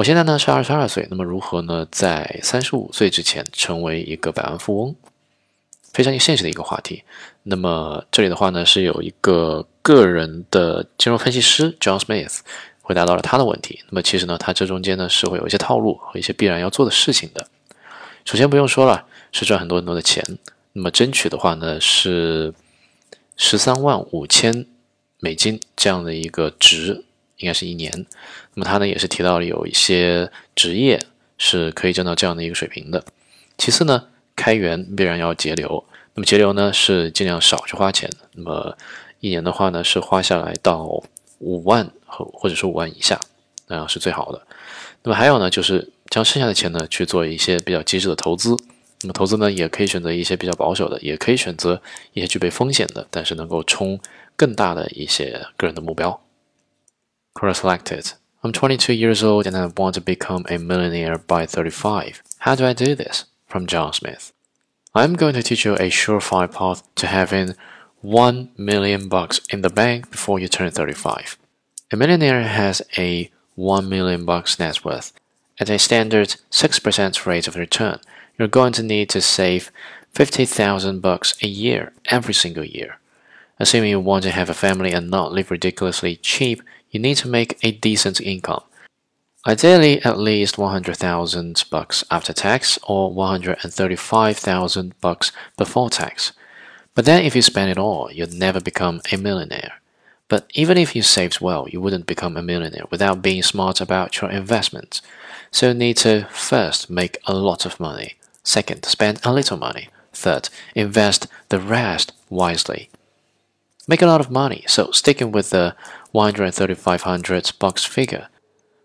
我现在呢是二十二岁，那么如何呢在三十五岁之前成为一个百万富翁？非常现实的一个话题。那么这里的话呢是有一个个人的金融分析师 John Smith 回答到了他的问题。那么其实呢，他这中间呢是会有一些套路和一些必然要做的事情的。首先不用说了，是赚很多很多的钱。那么争取的话呢是十三万五千美金这样的一个值。应该是一年，那么他呢也是提到了有一些职业是可以挣到这样的一个水平的。其次呢，开源必然要节流，那么节流呢是尽量少去花钱。那么一年的话呢是花下来到五万和或者说五万以下，那样是最好的。那么还有呢就是将剩下的钱呢去做一些比较机智的投资。那么投资呢也可以选择一些比较保守的，也可以选择一些具备风险的，但是能够冲更大的一些个人的目标。Quora selected. I'm 22 years old and I want to become a millionaire by 35. How do I do this? From John Smith. I'm going to teach you a surefire path to having 1 million bucks in the bank before you turn 35. A millionaire has a 1 million bucks net worth. At a standard 6% rate of return, you're going to need to save 50,000 bucks a year every single year. Assuming you want to have a family and not live ridiculously cheap, you need to make a decent income. Ideally, at least 100,000 bucks after tax or 135,000 bucks before tax. But then if you spend it all, you'd never become a millionaire. But even if you saved well, you wouldn't become a millionaire without being smart about your investments. So you need to first make a lot of money. Second, spend a little money. Third, invest the rest wisely make a lot of money. So sticking with the 13500 bucks figure,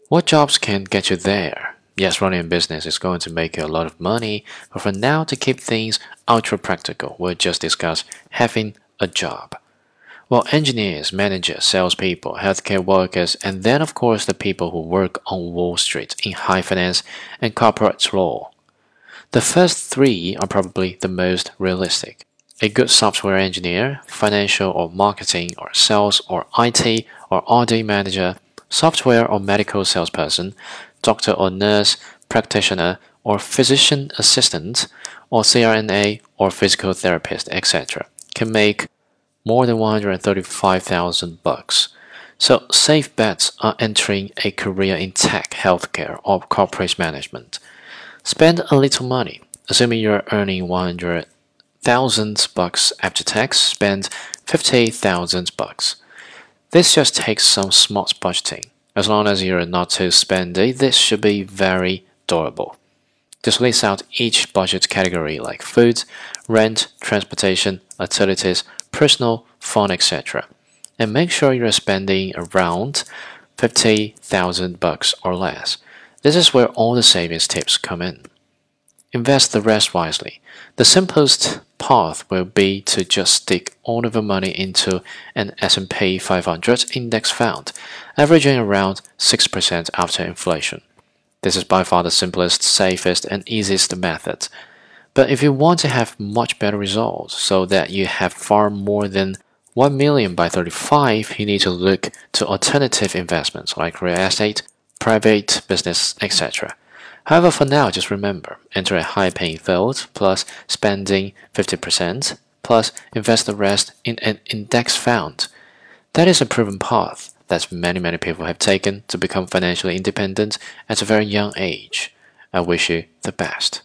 what jobs can get you there? Yes, running a business is going to make you a lot of money, but for now, to keep things ultra practical, we'll just discuss having a job. Well, engineers, managers, salespeople, healthcare workers, and then, of course, the people who work on Wall Street in high finance and corporate law. The first three are probably the most realistic a good software engineer, financial or marketing or sales or IT or RD manager, software or medical salesperson, doctor or nurse, practitioner or physician assistant, or CRNA or physical therapist, etc., can make more than 135,000 bucks. So safe bets are entering a career in tech, healthcare, or corporate management. Spend a little money, assuming you're earning 100 thousand bucks after tax, spend fifty thousand bucks. This just takes some smart budgeting. As long as you're not too spendy, this should be very durable. Just list out each budget category like food, rent, transportation, utilities, personal, fun, etc. And make sure you're spending around 50,000 bucks or less. This is where all the savings tips come in. Invest the rest wisely. The simplest path will be to just stick all of the money into an S&P 500 index fund, averaging around 6% after inflation. This is by far the simplest, safest, and easiest method. But if you want to have much better results so that you have far more than 1 million by 35, you need to look to alternative investments like real estate, private business, etc. However, for now, just remember, enter a high-paying field, plus spending 50%, plus invest the rest in an index fund. That is a proven path that many, many people have taken to become financially independent at a very young age. I wish you the best.